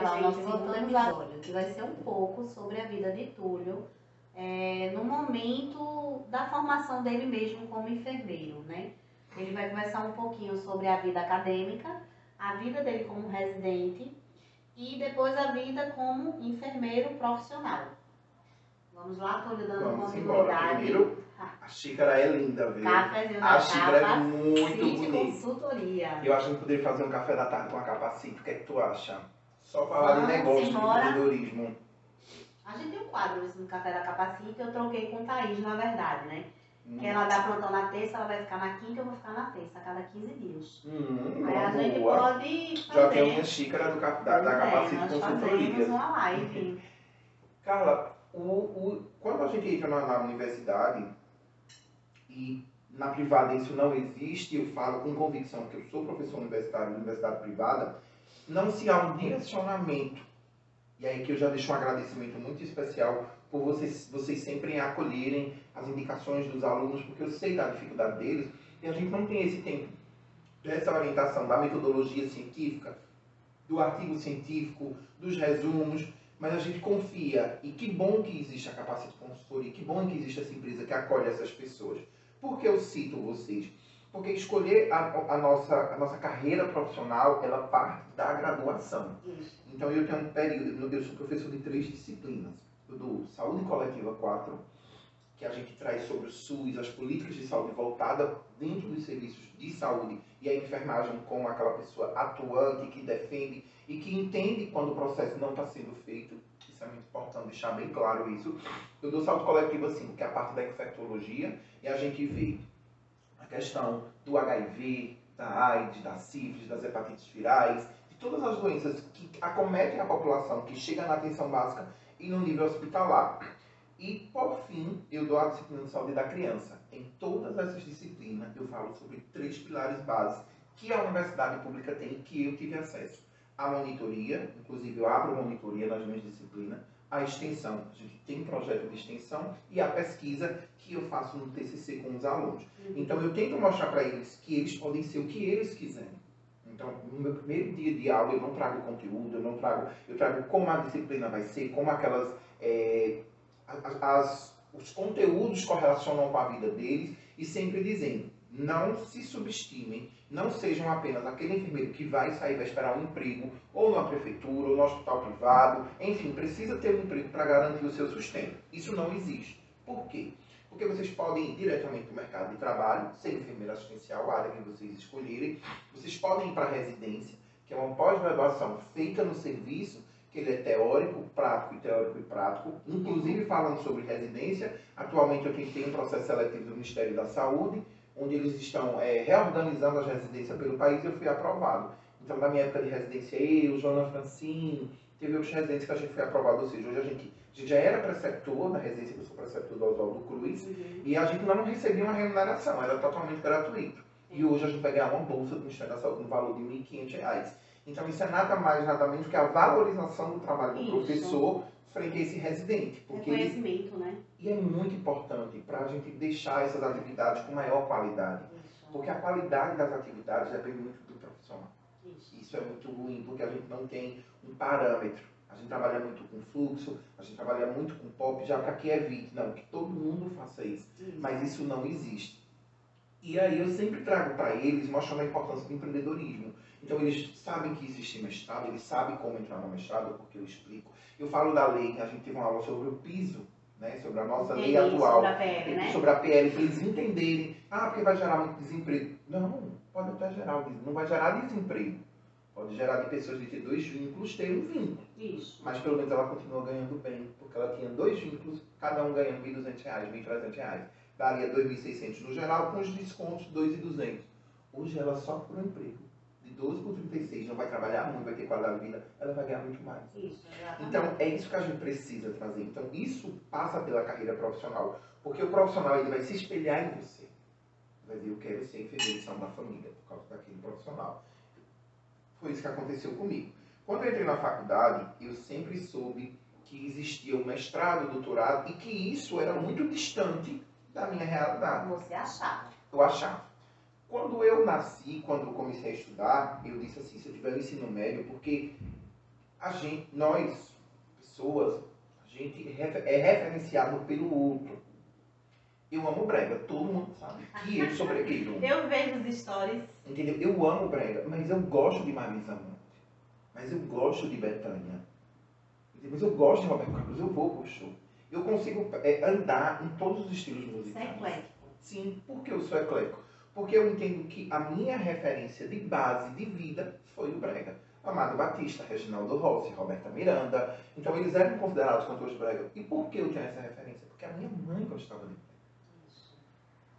gravar o nosso segundo episódio, que vai ser um pouco sobre a vida de Túlio, é, no momento da formação dele mesmo como enfermeiro, né? Ele vai conversar um pouquinho sobre a vida acadêmica, a vida dele como residente e depois a vida como enfermeiro profissional. Vamos lá, Túlio, dando Vamos embora. continuidade. Primeiro, a xícara é linda, viu? Cafézinho da A xícara é capa, muito City bonita. Consultoria. Eu acho que a gente poderia fazer um café da tarde com a capacita. O que é que tu acha? Só falar de Vamos negócio, de embora. empreendedorismo. A gente tem um quadro no Café da Capacita, eu troquei com Thaís, na verdade, né? Hum. Que ela dá plantão na terça, ela vai ficar na quinta, eu vou ficar na terça, a cada 15 dias. Hum, Aí a uma gente boa. pode Já fazer. tem uma xícara do, da, da é, capacita nós consultoria. uma live. Carla, o, o, quando a gente entra na, na universidade, e na privada isso não existe, eu falo com convicção que eu sou professor universitário de universidade privada, não se há um direcionamento. E aí que eu já deixo um agradecimento muito especial por vocês, vocês sempre acolherem as indicações dos alunos, porque eu sei da dificuldade deles, e a gente não tem esse tempo dessa orientação da metodologia científica, do artigo científico, dos resumos, mas a gente confia. E que bom que existe a Capacita Consultoria, que bom que existe essa empresa que acolhe essas pessoas. Por que eu cito vocês? Porque escolher a, a nossa, a nossa carreira profissional, ela parte da graduação. Isso. Então eu tenho um período, eu sou professor de três disciplinas. Eu dou Saúde Coletiva 4, que a gente traz sobre o SUS, as políticas de saúde voltada dentro dos serviços de saúde e a enfermagem como aquela pessoa atuante que defende e que entende quando o processo não está sendo feito. Isso é muito importante deixar bem claro isso. Eu dou saúde coletiva 5, que é a parte da infectologia, e a gente vê questão do HIV, da AIDS, da sífilis, das hepatites virais, de todas as doenças que acometem a população, que chega na atenção básica e no nível hospitalar. E, por fim, eu dou a disciplina de saúde da criança. Em todas essas disciplinas, eu falo sobre três pilares básicos que a universidade pública tem que eu tive acesso. A monitoria, inclusive eu abro monitoria nas minhas disciplinas, a extensão, a gente tem projeto de extensão, e a pesquisa que eu faço no TCC com os alunos. Então eu tento mostrar para eles que eles podem ser o que eles quiserem. Então, no meu primeiro dia de aula, eu não trago conteúdo, eu não trago, eu trago como a disciplina vai ser, como aquelas, é, as, as- os conteúdos correlacionam com a vida deles e sempre dizendo, não se subestimem, não sejam apenas aquele enfermeiro que vai sair, vai esperar um emprego, ou na prefeitura, ou no hospital privado, enfim, precisa ter um emprego para garantir o seu sustento. Isso não existe. Por quê? Porque vocês podem ir diretamente para o mercado de trabalho, ser enfermeiro assistencial, a área que vocês escolherem. Vocês podem ir para a residência, que é uma pós-graduação feita no serviço, que ele é teórico, prático e teórico e prático. Inclusive, falando sobre residência, atualmente eu tentei um processo seletivo do Ministério da Saúde, onde eles estão eh, reorganizando as residências pelo país eu fui aprovado. Então, na minha época de residência, eu, Joana Francine, teve outros residentes que a gente foi aprovado, ou seja, hoje a gente, a gente já era preceptor na residência, que eu sou preceptor do Oswaldo Cruz, Uhum. e a gente não recebia uma remuneração, era totalmente gratuito. E hoje a gente vai ganhar uma bolsa do Ministério da Saúde no valor de R$ 1.500. Então isso é nada mais, nada menos que a valorização do trabalho do Isso. professor frente a esse residente. Porque Reconhecimento, né? e é muito importante para a gente deixar essas atividades com maior qualidade. Isso. Porque a qualidade das atividades depende muito do profissional. Isso. Isso é muito ruim, porque a gente não tem um parâmetro. A gente trabalha muito com fluxo, a gente trabalha muito com pop, já para que evite, não, que todo mundo faça isso. Isso. Mas isso não existe. E aí eu sempre trago para eles, mostrando a importância do empreendedorismo. Então eles sabem que existe mestrado, eles sabem como entrar no mestrado, porque eu explico. Eu falo da lei, que a gente teve uma aula sobre o piso, né, sobre a nossa lei atual Sobre a PL, né? sobre a PL, para eles entenderem, ah, porque vai gerar muito desemprego. Não, pode até gerar, não vai gerar desemprego. Pode gerar de pessoas de ter dois vínculos ter um vínculo. Isso. Mas pelo menos ela continua ganhando bem, porque ela tinha dois vínculos, cada um ganhando R$ 1.200, R$ 1.300. Daria R$ 2.600 no geral, com os descontos R$ 2.200. Hoje ela só por um emprego. De 12 por 36, não vai trabalhar muito, vai ter qualidade de vida, ela vai ganhar muito mais. Isso. Então, é isso que a gente precisa trazer. Então, isso passa pela carreira profissional. Porque o profissional ele vai se espelhar em você. Vai dizer, eu quero ser enfermeiro de saúde da família, por causa daquele profissional. Foi isso que aconteceu comigo. Quando eu entrei na faculdade, eu sempre soube que existia o mestrado, o doutorado, e que isso era muito distante da minha realidade Você achava. eu achava. Quando eu nasci, quando eu comecei a estudar, eu disse assim, se eu tiver no ensino médio, porque a gente, nós, pessoas, a gente é referenciado pelo outro. Eu amo brega, todo mundo sabe que eu sou bregueiro. eu vejo os stories. Entendeu? Eu amo brega, mas eu gosto de Marisa Monte. Mas eu gosto de Betânia. Mas eu gosto de Roberto Carlos, eu vou pro show. Eu consigo é, andar em todos os estilos musicais. Você é eclético. Sim, porque eu sou eclético. Porque eu entendo que a minha referência de base de vida foi o brega. Amado Batista, Reginaldo Rossi, Roberta Miranda. Então eles eram considerados cantores brega. E por que eu tenho essa referência? Porque a minha mãe gostava de brega.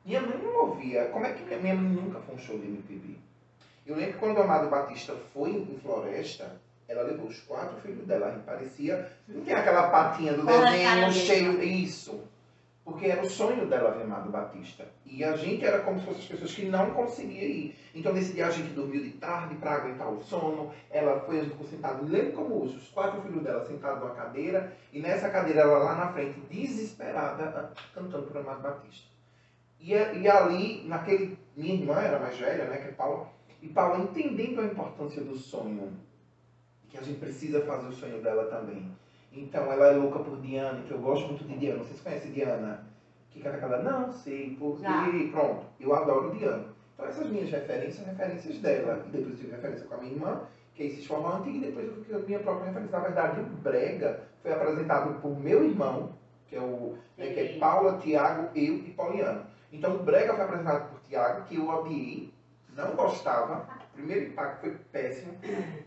Minha mãe não ouvia. Como é que minha, minha mãe nunca foi um show de MPB? Eu lembro que quando o Amado Batista foi em Floresta, ela levou os quatro filhos dela. E parecia. Não tem aquela patinha do desenho cheio. Isso. Porque era o sonho dela ver Amado Batista. E a gente era como se fossem as pessoas que não conseguiam ir. Então nesse dia a gente dormiu de tarde para aguentar o sono. Ela foi, a gente ficou sentado, lembro como hoje, os quatro filhos dela sentados numa cadeira. E nessa cadeira ela lá na frente, desesperada, cantando por Amado Batista. E, e ali, naquele. Minha irmã era mais velha, né, que é Paula. E Paula entendendo a importância do sonho. Que a gente precisa fazer o sonho dela também. Então ela é louca por Diana, que eu gosto muito de Diana. Vocês conhecem Diana? Que canta aquela, não sei porque. Pronto, eu adoro Diana. Então essas minhas referências são referências dela. E depois eu tive referência com a minha irmã, que é esse formante, e depois eu a minha própria referência. Na verdade, o Brega foi apresentado por meu irmão, que é o né, que é Paula, Tiago, eu e Pauliano. Então o Brega foi apresentado por Tiago, que eu odiei, não gostava. O primeiro impacto foi péssimo.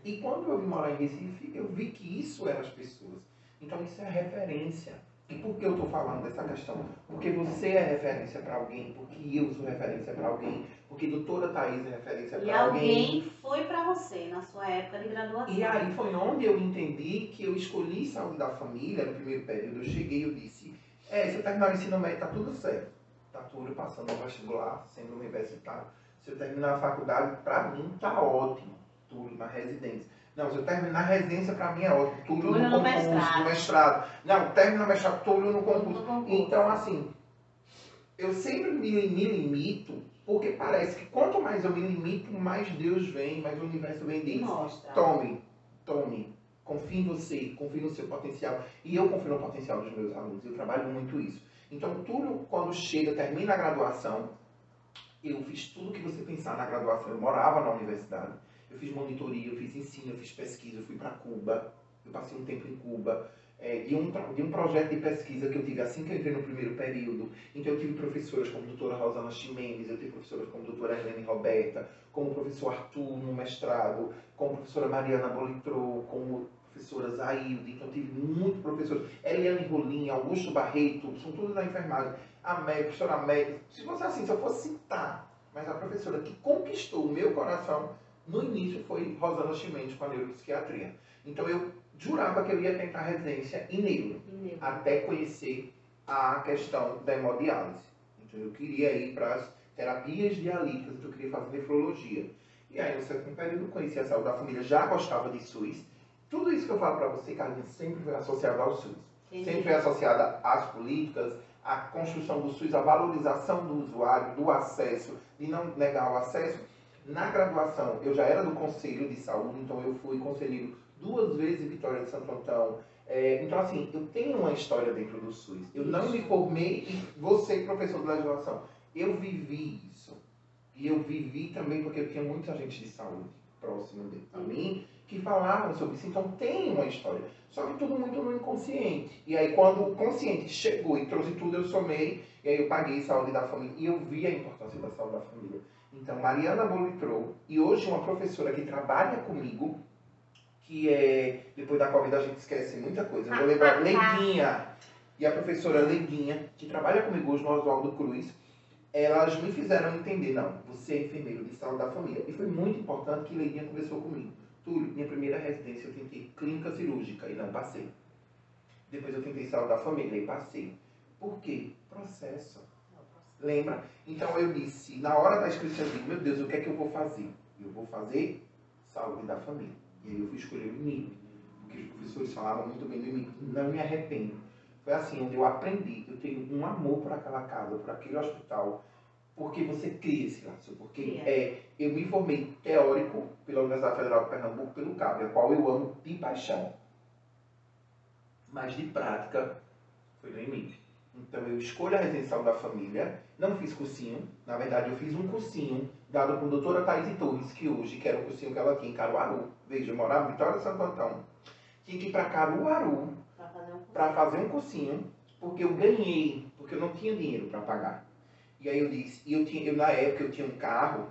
E quando eu vim morar em Recife, eu vi que isso eram as pessoas. Então isso é referência. E por que eu estou falando dessa questão? Porque você é referência para alguém, porque eu sou referência para alguém, porque doutora Thais é referência para alguém. E alguém foi para você na sua época de graduação. E aí foi onde eu entendi que eu escolhi saúde da família no primeiro período. Eu cheguei e eu disse, é, se eu terminar o ensino médio, tá tudo certo. Tá tudo passando no vestibular, sendo universitário. Se eu terminar a faculdade, para mim tá ótimo. Tudo na residência. Não, se eu terminar a residência, para mim é ótimo. Tudo no, no concurso, mestrado. no mestrado. Não, termina o mestrado, tudo no concurso. Então, assim, eu sempre me, me limito, porque parece que quanto mais eu me limito, mais Deus vem, mais o universo vem e diz, tome, tome, confie em você, confie no seu potencial. E eu confio no potencial dos meus alunos, eu trabalho muito isso. Então, tudo quando chega, termina a graduação, eu fiz tudo que você pensar na graduação. Eu morava na universidade eu fiz monitoria, eu fiz ensino, eu fiz pesquisa, eu fui para Cuba, eu passei um tempo em Cuba. É, de, um, de um projeto de pesquisa que eu tive assim que eu entrei no primeiro período. Então eu tive professoras como a doutora Rosana Ximenes, eu tive professoras como a doutora Helene Roberta, como o professor Arthur no mestrado, como a professora Mariana Bolitrou, como professora Zailde, então eu tive muitos professores. Eliane Rolim, Augusto Barreto, são todos da enfermagem. A Mé, a professora Mé, se fosse assim, se eu fosse citar, mas a professora que conquistou o meu coração no início foi Rosana Chimenez com a neuropsiquiatria. Então eu jurava que eu ia tentar residência em neuro, neuro. até conhecer a questão da hemodiálise. Então eu queria ir para as terapias dialíticas, então eu queria fazer nefrologia. E aí no segundo período conheci a saúde da família, já gostava de SUS. Tudo isso que eu falo para você, Carlinhos, sempre foi associado ao SUS. Sempre foi associada às políticas, à construção do SUS, à valorização do usuário, do acesso, de não negar o acesso na graduação, eu já era do Conselho de Saúde, então eu fui conselheiro duas vezes em Vitória de Santo Antão. É, então, assim, eu tenho uma história dentro do SUS. Eu não me formei e você, professor de legislação, eu vivi isso. E eu vivi também porque eu tinha muita gente de saúde próximo de a mim que falavam sobre isso. Então, tem uma história. Só que tudo muito no inconsciente. E aí, quando o consciente chegou e trouxe tudo, eu somei. E aí, eu paguei saúde da família. E eu vi a importância da saúde da família. Então, Mariana Bolitrou, e hoje uma professora que trabalha comigo, que é, depois da Covid a gente esquece muita coisa, eu vou lembrar, Leguinha, e a professora Leguinha, que trabalha comigo hoje no Oswaldo Cruz, elas me fizeram entender, não, você é enfermeiro de saúde da família. E foi muito importante que Leguinha conversou comigo. Túlio, minha primeira residência eu tentei clínica cirúrgica e não passei. Depois eu tentei saúde da família e passei. Por quê? Processo. Lembra? Então eu disse, na hora da inscrição, eu digo, meu Deus, o que é que eu vou fazer? Eu vou fazer saúde da família. E aí eu fui escolher o IMIP, porque os professores falavam muito bem do IMIP. Não me arrependo. Foi assim, onde eu aprendi. Eu tenho um amor por aquela casa, por aquele hospital. porque você cria esse laço. Porque Cria. é, eu me formei teórico pela Universidade Federal de Pernambuco, pelo CAB, a qual eu amo de paixão. Mas de prática foi no IMIP. Então eu escolho a residencial da família, não fiz cursinho, na verdade eu fiz um cursinho dado por doutora Thaís Torres, que hoje, que era o cursinho que ela tinha em Caruaru. Veja, eu morava em Vitória Santo Antão. Tinha que ir para Caruaru um para fazer um cursinho, porque eu ganhei, porque eu não tinha dinheiro para pagar. E aí eu disse, e eu tinha, eu, na época eu tinha um carro,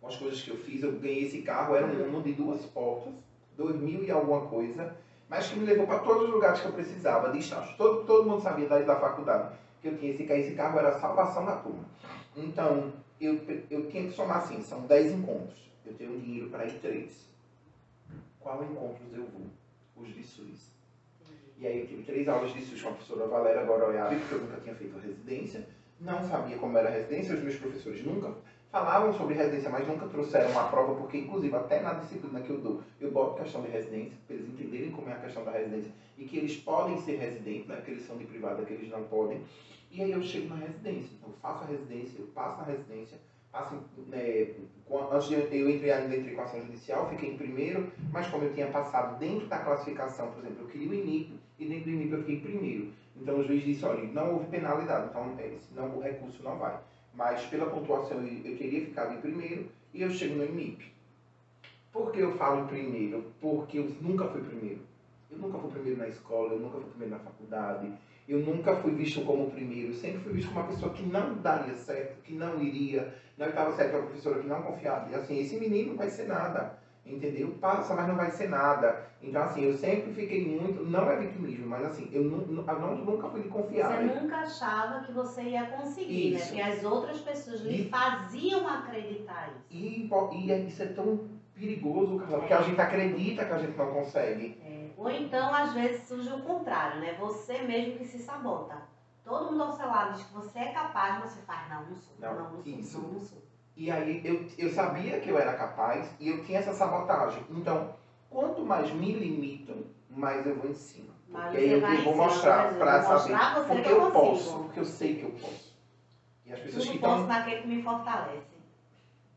com as coisas que eu fiz, eu ganhei esse carro, era um Uno de duas portas, dois mil e alguma coisa, mas que me levou para todos os lugares que eu precisava, de estágio. Todo, todo mundo sabia da, da faculdade que eu tinha esse carro, esse carro era a salvação da turma. Então, eu, eu tinha que somar assim, são 10 encontros. Eu tenho dinheiro para ir três. Qual encontros eu vou? Os de SUS. E aí eu tive três aulas de SUS com a professora Valéria Goroiabe, porque eu nunca tinha feito residência, não sabia como era a residência, os meus professores nunca falavam sobre residência, mas nunca trouxeram uma prova, porque inclusive até na disciplina que eu dou, eu boto questão de residência, para eles entenderem como é a questão da residência, e que eles podem ser residentes, né, que eles são de privada, que eles não podem. E aí eu chego na residência, então eu faço a residência, eu passo na residência, passo, né, antes de eu, entrei ainda entrei com ação judicial, fiquei em primeiro, mas como eu tinha passado dentro da classificação, por exemplo, eu queria o INIP, e dentro do INIP eu fiquei em primeiro. Então o juiz disse, olha, não houve penalidade, então é, senão o recurso não vai. Mas pela pontuação eu, eu teria ficado em primeiro e eu chego no INIP. Por que eu falo primeiro? Porque eu nunca fui primeiro. Eu nunca fui primeiro na escola, eu nunca fui primeiro na faculdade, eu nunca fui visto como primeiro, eu sempre fui visto como uma pessoa que não daria certo, que não iria, não estava certo, uma professora que não confiava. E assim, esse menino não vai ser nada, entendeu? Passa, mas não vai ser nada. Então assim, eu sempre fiquei muito, não é vitimismo, mas assim, eu, nu- eu não, nunca fui de confiar. Você nunca achava que você ia conseguir, Isso. né? Porque as outras pessoas lhe faziam acreditar isso. E, e é- isso é tão perigoso, Carla, porque a gente acredita que a gente não consegue. É, Ou então, às vezes, surge o contrário, né? Você mesmo que se sabota. Todo mundo ao seu lado diz que você é capaz, mas você faz, não, não sou, Não, não, não sou, isso. não, não sou. E aí eu, eu sabia que eu era capaz e eu tinha essa sabotagem. Então, quanto mais me limitam, mais eu vou em cima. Mas Porque aí eu, eu vou mostrar eu vou saber. mostrar Porque que eu eu posso, porque eu sei que eu posso. E as pessoas que Tudo posso estão. naquele que me fortalece.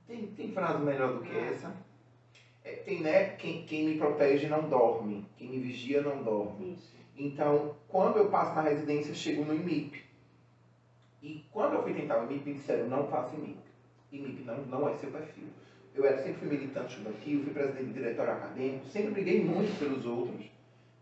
Tem, tem frase melhor do que Ah. essa? É, tem, né? Quem, quem me protege não dorme. Quem me vigia não dorme. Isso. Então, quando eu passo na residência, eu chego no IMIP. E quando eu fui tentar o IMIP, me disseram, não faça IMIP. Não, não é seu perfil. Eu era, sempre fui militante estudantil, fui presidente do diretório acadêmico, sempre briguei muito pelos outros.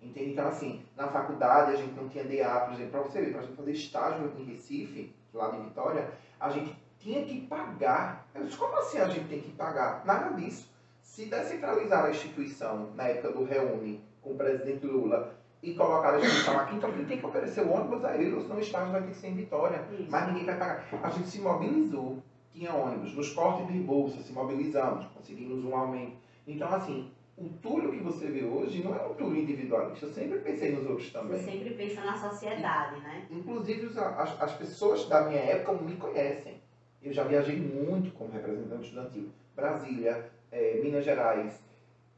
Entende? Então, assim, na faculdade a gente não tinha DA, por exemplo, para você ver, para a gente fazer estágio em Recife, lá de Vitória, a gente tinha que pagar. Eu disse, como assim a gente tem que pagar? Nada disso. Se descentralizar a instituição na época do Reúne, com o presidente Lula, e colocar a instituição aqui, então quem tem que oferecer o ônibus é ele, ou senão o estágio vai ter que ser em Vitória. Isso. Mas ninguém vai pagar. A gente se mobilizou, tinha ônibus, nos cortes de bolsa, se mobilizamos, conseguimos um aumento. Então, assim, o Túlio que você vê hoje não é um Túlio individualista, eu sempre pensei nos outros Você também. sempre pensa na sociedade, né? Inclusive, as, as pessoas da minha época me conhecem. Eu já viajei muito como representante estudantil. Brasília, eh, Minas Gerais,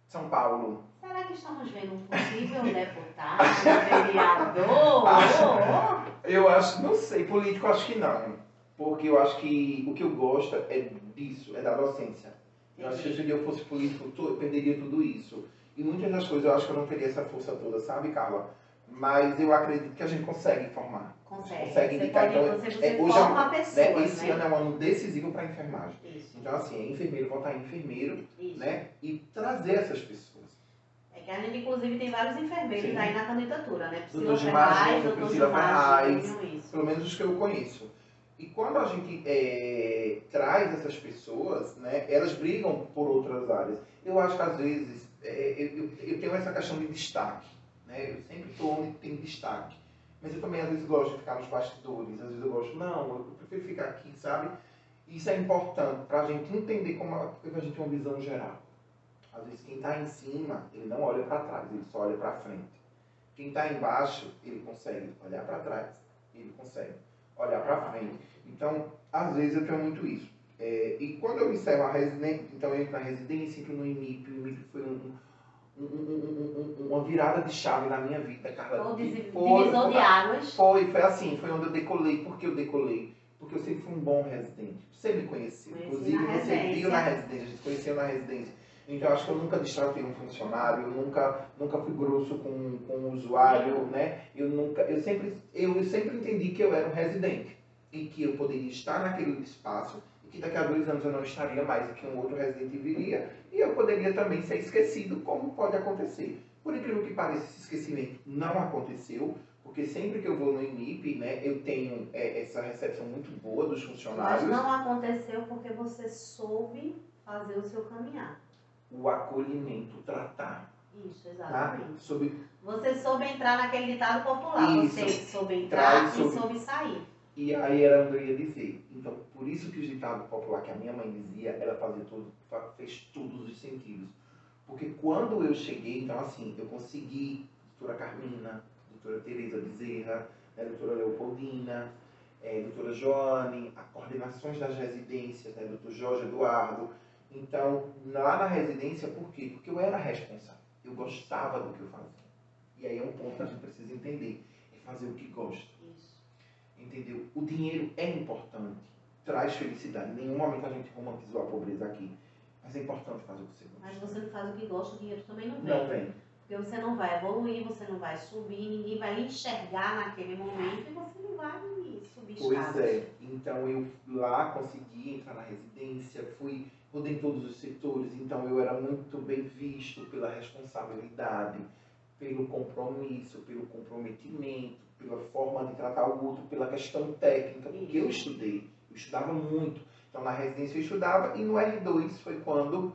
São Paulo. Será que estamos vendo um possível deputado, vereador? Ah. Eu acho, não sei, político acho que não. Porque eu acho que o que eu gosto é disso, é da docência. Eu acho que se eu fosse político, eu perderia tudo isso. E muitas das coisas eu acho que eu não teria essa força toda, sabe, Carla? Mas eu acredito que a gente consegue formar. Consegue. Consegue indicar, pode, então, você, você é, hoje é um- forma Né? Esse né? ano é um ano decisivo para a enfermagem. Isso, Então, assim, é enfermeiro votar em enfermeiro, isso. né? E trazer essas pessoas. É que a gente, inclusive, tem vários enfermeiros Sim. aí na candidatura, né? Priscila Ferraz, doutor Priscila Gilmar Ferraz. Júnior, isso. pelo menos os que eu conheço. E quando a gente é, traz essas pessoas, né, elas brigam por outras áreas. Eu acho que às vezes é, eu, eu- tenho essa questão de destaque. Né? Eu sempre estou onde tem destaque. Mas eu também às vezes gosto de ficar nos bastidores, às vezes eu gosto, não, eu prefiro ficar aqui, sabe? Isso é importante para a gente entender como a, a gente tem uma visão geral. Às vezes quem está em cima, ele não olha para trás, ele só olha para frente. Quem está embaixo, ele consegue olhar para trás, ele consegue olhar para frente. Então, às vezes eu tenho muito isso. É, e quando eu encerro a residência, então eu entro na residência, entro no IMIP, o IMIP foi um, um- um- um- um- uma virada de chave na minha vida, Carla. Foi- divisor de águas. foi, foi assim, foi onde eu decolei. Por que eu decolei? Porque eu sempre fui um bom residente. Você me conheceu. Conheci Inclusive, você residência. viu na residência, a gente se conheceu na residência. Então, acho que eu nunca destratei um funcionário, eu nunca, nunca fui grosso com, com o usuário, né? Eu, nunca, eu, sempre, eu, eu sempre entendi que eu era um residente e que eu poderia estar naquele espaço e que daqui a dois anos eu não estaria mais e que um outro residente viria e eu poderia também ser esquecido, como pode acontecer. Por incrível que pareça, esse esquecimento não aconteceu, porque sempre que eu vou no IMIP, né, eu tenho é, essa recepção muito boa dos Mas funcionários. não aconteceu porque você soube fazer o seu caminhar. O acolhimento, tratar, Isso, tá? exatamente. Sobre, Você soube entrar naquele ditado popular. Isso. Você soube Traz entrar e sobre- soube sair. e aí era onde eu ia dizer. Então, por isso que o ditado popular que a minha mãe dizia, ela fazia tudo, fa- fez todos os sentidos. Porque quando eu cheguei, então assim, eu consegui, doutora Carmina, doutora Tereza Bezerra, né, doutora Leopoldina, eh, doutora Joane, as coordenações das residências, né, doutor Jorge Eduardo. Então, lá na residência, por quê? Porque eu era responsável. Eu gostava do que eu fazia. E aí é um ponto que a gente precisa entender. É fazer o que gosta. Isso. Entendeu? O dinheiro é importante, traz felicidade. Em nenhum momento a gente romantizou a pobreza aqui. Mas é importante fazer o que você Mas gosta. você não faz o que gosta, o dinheiro também não vem. Não vem. Porque você não vai evoluir, você não vai subir, ninguém vai enxergar naquele momento e você não vai subir Pois é. Então eu lá consegui entrar na residência, fui, em todos os setores, então eu era muito bem visto pela responsabilidade, pelo compromisso, pelo comprometimento, pela forma de tratar o outro, pela questão técnica, porque eu estudei, eu estudava muito. Então na residência eu estudava e no R2 foi quando,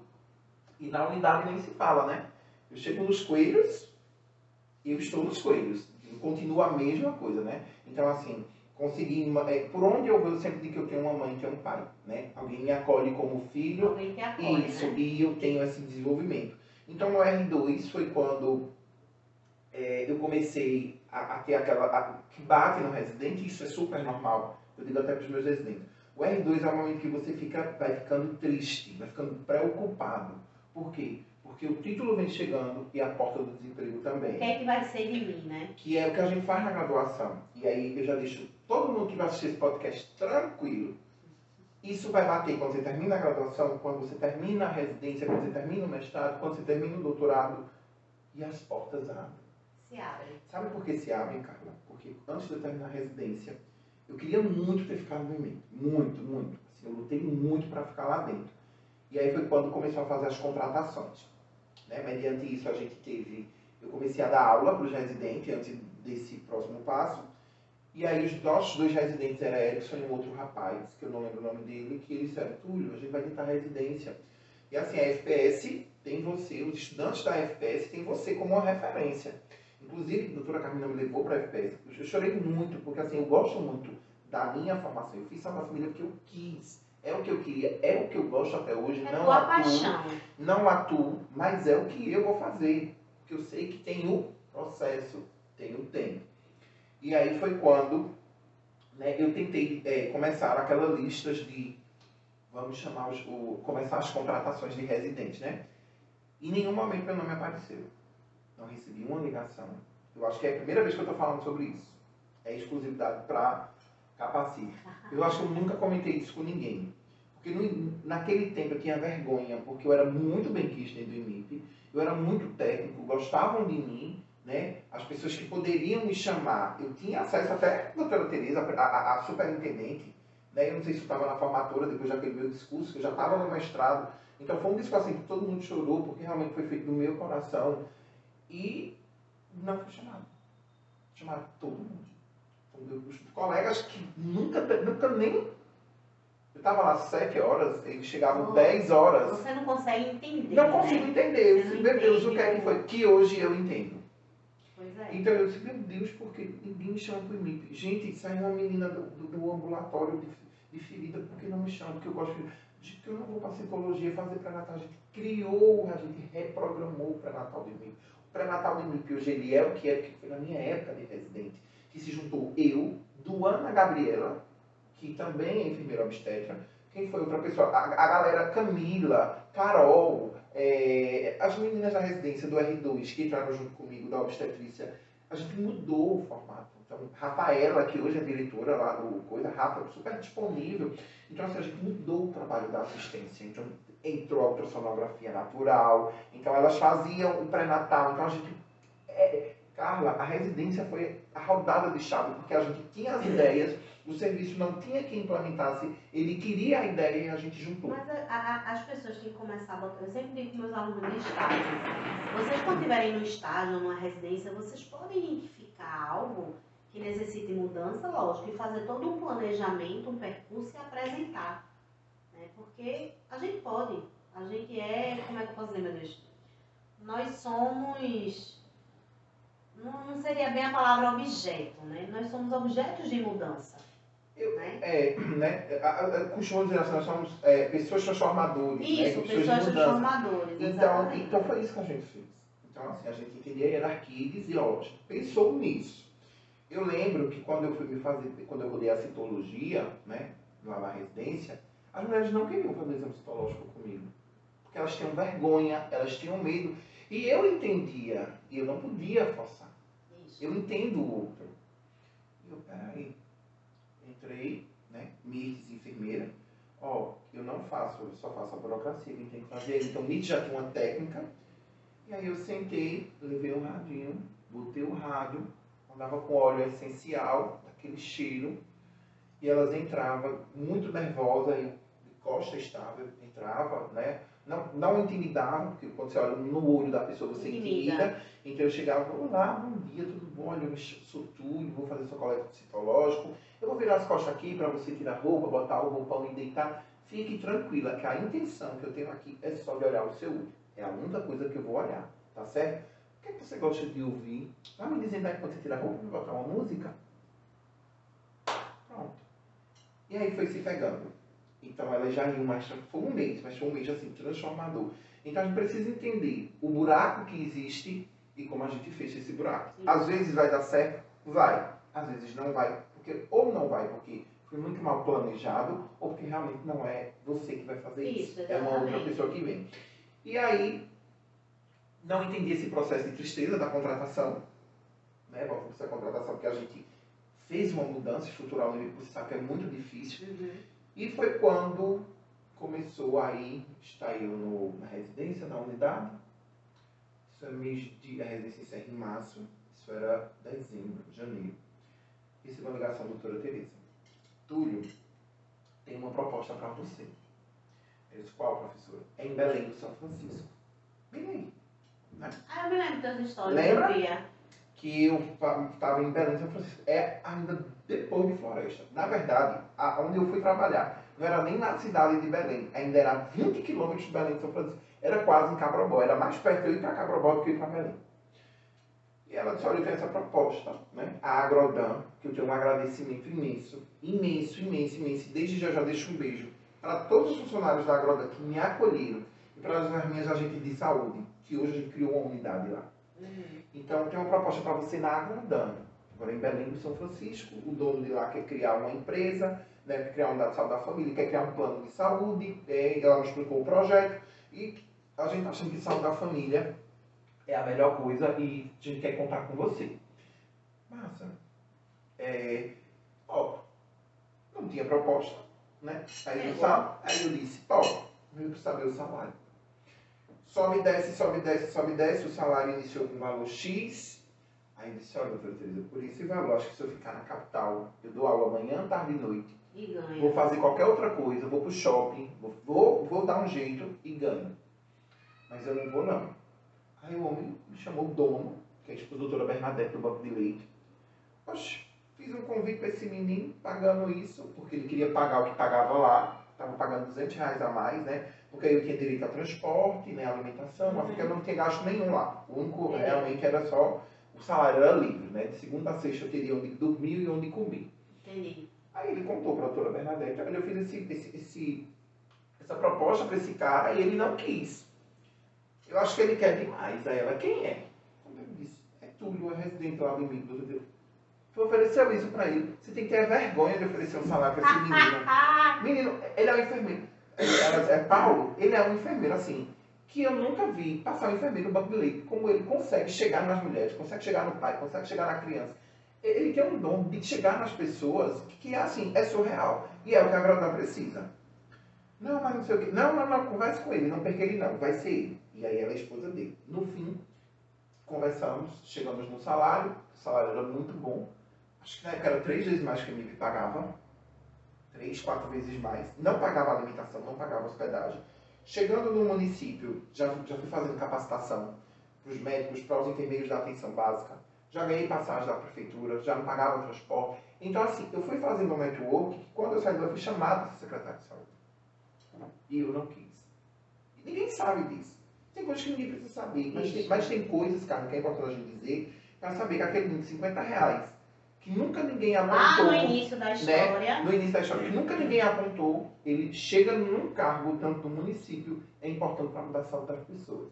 e na unidade nem se fala, né? Eu chego nos coelhos, eu estou nos coelhos. Continua a mesma coisa, né? Então assim, consegui, é, por onde eu vou, eu sempre digo que eu tenho uma mãe que é um pai, né? Alguém me acolhe como filho, Alguém acolhe, isso, né? e eu tenho esse desenvolvimento. Então no R2 foi quando é, eu comecei a, a ter aquela. a- que bate no residente, isso é super normal. Eu digo até para os meus residentes. O R2 é o momento que você fica, vai ficando triste, vai ficando preocupado. Por quê? Porque o título vem chegando e a porta do desemprego O também que é que vai ser de mim, né? que é o que a gente faz na graduação. E aí eu já deixo todo mundo que vai assistir esse podcast tranquilo. Isso vai bater quando você termina a graduação, quando você termina a residência, quando você termina o mestrado, quando você termina o doutorado. E as portas abrem. Se abre. Sabe por que se abrem, Carla? Porque antes de eu terminar a residência, eu queria muito ter ficado no IMEI. Muito, muito. Assim, eu lutei muito para ficar lá dentro. E aí foi quando começou a fazer as contratações. Né? Mediante isso, a gente teve. Eu comecei a dar aula para os residentes antes desse próximo passo. E aí, os nossos dois residentes eram Erickson e um outro rapaz, que eu não lembro o nome dele, que eles disseram: Túlio, a gente vai tentar residência. E assim, a FPS tem você, os estudantes da FPS têm você como uma referência. Inclusive, a doutora Carmina me levou para a FPS. Eu chorei muito, porque assim, eu gosto muito da minha formação. Eu fiz Salva Família porque eu quis. É o que eu queria, é o que eu gosto até hoje. É não atuo, paixão. não atuo, mas é o que eu vou fazer. Porque eu sei que tem o processo, tem o tempo. E aí foi quando né, eu tentei é, começar aquela lista de, vamos chamar, os, o, começar as contratações de residentes, né? Em nenhum momento meu nome apareceu. Não recebi uma ligação. Eu acho que é a primeira vez que eu estou falando sobre isso. É exclusividade para Capacite. Eu acho que eu nunca comentei isso com ninguém. Porque no- naquele tempo eu tinha vergonha, porque eu era muito bem quisto dentro do IMIP, eu era muito técnico, gostavam de mim, né? As pessoas que poderiam me chamar, eu tinha acesso até à doutora Tereza, a, a, a superintendente, né? Eu não sei se eu estava na formatura depois daquele meu discurso, que eu já estava no mestrado. Então foi um discurso assim que todo mundo chorou, porque realmente foi feito do meu coração. E não fui chamado. Chamaram todo mundo. Então, Os colegas que nunca, nunca nem. Eu estava lá sete horas, eles chegavam Oh. 10 horas. Você não consegue entender. Não né? consigo entender. Você não meu Deus, o que é que foi? Que hoje eu entendo. Então eu disse, meu Deus, porque ninguém me chama pro IMIP? Gente, saiu uma menina do, do, ambulatório de, de ferida, por que não me chama? Porque eu gosto de. que eu não vou para citologia fazer pré-natal. A gente criou, a gente reprogramou o pré-natal do IMIP. O pré-natal do IMIP hoje ele é o que é, porque foi na minha época de residente, que se juntou eu, Duana Gabriela, que também é enfermeira obstetra, quem foi outra pessoa? A, a galera Camila, Carol, é, as meninas da residência do R2 que entraram junto comigo da obstetrícia, a gente mudou o formato. Então, Rafaela, que hoje é diretora lá do Coisa, Rafa, super disponível. Então, assim, a gente mudou o trabalho da assistência. Então, entrou a ultrassonografia natural. Então, elas faziam o pré-natal. Então, a gente... É, Carla, a residência foi a rodada de chave, porque a gente tinha as ideias, o serviço não tinha quem implementasse, ele queria a ideia e a gente juntou. Mas a, a, as pessoas têm que começar a botar. Eu sempre digo com meus alunos de estágio: vocês, quando estiverem no estágio ou numa residência, vocês podem identificar algo que necessite mudança, lógico, e fazer todo um planejamento, um percurso e apresentar. Né? Porque a gente pode. A gente é. Como é que eu posso dizer, meu Deus? Nós somos não seria bem a palavra objeto, né? Nós somos objetos de mudança. Eu, né? É, né? Costumo dizer assim, nós somos é, pessoas transformadores. Isso, né? pessoas, pessoas transformadores. Então, então foi isso que a gente fez. Então, assim, a gente entendia a hierarquia e pensou nisso. Eu lembro que quando eu fui me fazer, quando eu rodei a citologia, né, lá na residência, as mulheres não queriam fazer exame citológico comigo. Porque elas tinham vergonha, elas tinham medo. E eu entendia, e eu não podia forçar. Eu entendo o outro. E eu, peraí. Entrei, né? Mirtes, enfermeira. Ó, eu não faço, eu só faço a burocracia, quem tem que fazer. Então, Mirtes já tinha uma técnica. E aí eu sentei, levei o radinho, botei o rádio, andava com óleo essencial, aquele cheiro. E elas entravam muito nervosas, eu de costa estável, entrava, né? Não, não intimidavam, porque quando você olha no olho da pessoa, você intimida. intimida. Então eu chegava, olá, bom dia, tudo bom? Olha, eu sou Túlio, vou fazer seu coleta psicológico. Eu vou virar as costas aqui para você tirar a roupa, botar o roupão e deitar. Fique tranquila, que a intenção que eu tenho aqui é só de olhar o seu olho. É a única coisa que eu vou olhar, tá certo? O que, é que você gosta de ouvir? Vai me dizendo aí quando você tira a roupa, botar uma música? Pronto. E aí foi se pegando. Então ela já iam mais. Foi um mês, mas foi um mês assim, transformador. Então a gente precisa entender o buraco que existe e como a gente fecha esse buraco. Sim. Às vezes vai dar certo, vai. Às vezes não vai, porque ou não vai porque foi muito mal planejado, ou porque realmente não é você que vai fazer isso. isso. É uma outra pessoa que vem. E aí, não entendi esse processo de tristeza da contratação. Né? Vamos a contratação, porque a gente fez uma mudança estrutural no você sabe que é muito difícil. Uhum. E foi quando começou aí, está eu no, na residência, na unidade. Isso é mês de. A residência encerra em março. Isso era dezembro, janeiro. Recebi uma ligação da doutora Tereza. Túlio, tem uma proposta para você. Eu disse, qual, professora? É em Belém do São Francisco. Bem aí. Né? Ah, eu me lembro das histórias. Lembra? Que eu estava em Belém São Francisco. É ainda depois de Floresta. Na verdade, onde eu fui trabalhar, não era nem na cidade de Belém, ainda era 20 quilômetros de Belém São Francisco. Era quase em Cabrobó, era mais perto eu ir para Cabrobó do que ir para Belém. E ela disse, olha, eu tenho essa proposta, né? A Agrodan, que eu tenho um agradecimento imenso, imenso, imenso, imenso, desde já já deixo um beijo para todos os funcionários da Agrodan que me acolheram e para as minhas agentes de saúde, que hoje a gente criou uma unidade lá. Uhum. Então, eu tenho uma proposta para você na Agrodan Agora, em Belém do São Francisco, o dono de lá quer criar uma empresa, né, quer criar um dado de saúde da família, quer criar um plano de saúde, é, ela me explicou o projeto, e a gente está achando que saúde da família é a melhor coisa e a gente quer contar com você. Massa. É, ó, não tinha proposta, né? Aí eu, sabe, aí eu disse, ó, eu preciso saber o salário. Sobe, desce, sobe, desce, sobe, desce, o salário iniciou com valor X, Aí disse, olha, doutora Teresa, por esse valor, acho que se eu ficar na capital, eu dou aula amanhã, tarde e noite. E ganha. Vou fazer qualquer outra coisa, vou pro shopping, vou, vou, vou dar um jeito e ganho. Mas eu não vou não. Aí o homem me chamou o dono, que é a doutora Bernadette do Banco de Leite. Oxe, fiz um convite para esse menino pagando isso, porque ele queria pagar o que pagava lá. Estava pagando 200 reais a mais, né? Porque aí eu tinha direito a transporte, né, alimentação, mas porque eu não tinha gasto nenhum lá. O único é. realmente era só o salário era livre, né? De segunda a sexta eu teria onde dormir e onde comer. Entendi. Aí ele contou para a doutora Bernadette, olha, eu fiz esse, esse, esse, essa proposta para esse cara e ele não quis. Eu acho que ele quer demais. Aí ela, quem é? Como ele disse, é Túlio, é residente lá do mim, doutor Tu ofereceu isso para ele. Você tem que ter vergonha de oferecer um salário para esse menino. menino, ele é um enfermeiro. Ela, é Paulo, ele é um enfermeiro, assim. que eu nunca vi passar um enfermeiro no banco de leite, como ele consegue chegar nas mulheres, consegue chegar no pai, consegue chegar na criança. Ele tem um dom de chegar nas pessoas que, assim, é surreal. E é o que a garota precisa. Não, mas não sei o quê. Não, não, não, converse com ele, não perca ele não, vai ser ele. E aí ela é a esposa dele. No fim, conversamos, chegamos no salário, o salário era muito bom. Acho que na época era três vezes mais que a MIP pagava. Três, quatro vezes mais. Não pagava alimentação, não pagava hospedagem. Chegando no município, já, já fui fazendo capacitação para os médicos, para os enfermeiros da atenção básica. Já ganhei passagem da prefeitura, já não pagava transporte. Então, assim, eu fui fazendo um network que quando eu saí eu fui chamado para ser secretário de saúde. E eu não quis. E ninguém sabe disso. Tem coisas que ninguém precisa saber. Mas tem, mas tem coisas, cara, que é importante a gente dizer, para saber que aquele de 50 reais, que nunca ninguém apontou. Lá no início da história. Né, no início da história, que nunca ninguém apontou, ele chega num cargo, tanto do município, é importante para mudar a saúde das pessoas.